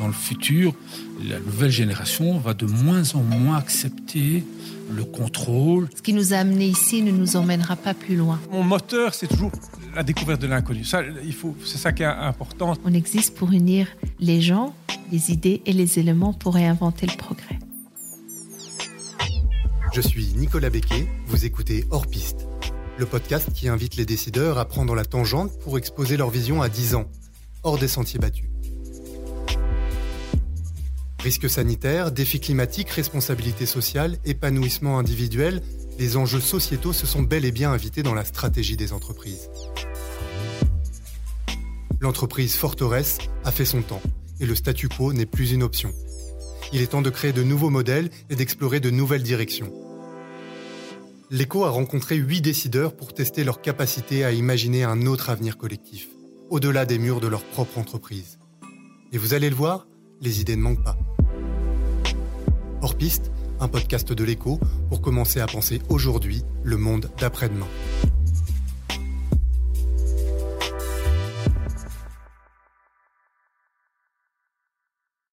Dans le futur, la nouvelle génération va de moins en moins accepter le contrôle. Ce qui nous a amenés ici ne nous emmènera pas plus loin. Mon moteur, c'est toujours la découverte de l'inconnu. Ça, il faut, c'est ça qui est important. On existe pour unir les gens, les idées et les éléments pour réinventer le progrès. Je suis Nicolas Becquet, vous écoutez Hors Piste, le podcast qui invite les décideurs à prendre la tangente pour exposer leur vision à 10 ans, hors des sentiers battus. Risques sanitaires, défis climatiques, responsabilité sociale, épanouissement individuel, les enjeux sociétaux se sont bel et bien invités dans la stratégie des entreprises. L'entreprise Forteresse a fait son temps et le statu quo n'est plus une option. Il est temps de créer de nouveaux modèles et d'explorer de nouvelles directions. L'ECO a rencontré huit décideurs pour tester leur capacité à imaginer un autre avenir collectif, au-delà des murs de leur propre entreprise. Et vous allez le voir, les idées ne manquent pas. Hors piste, un podcast de l'écho pour commencer à penser aujourd'hui le monde d'après-demain.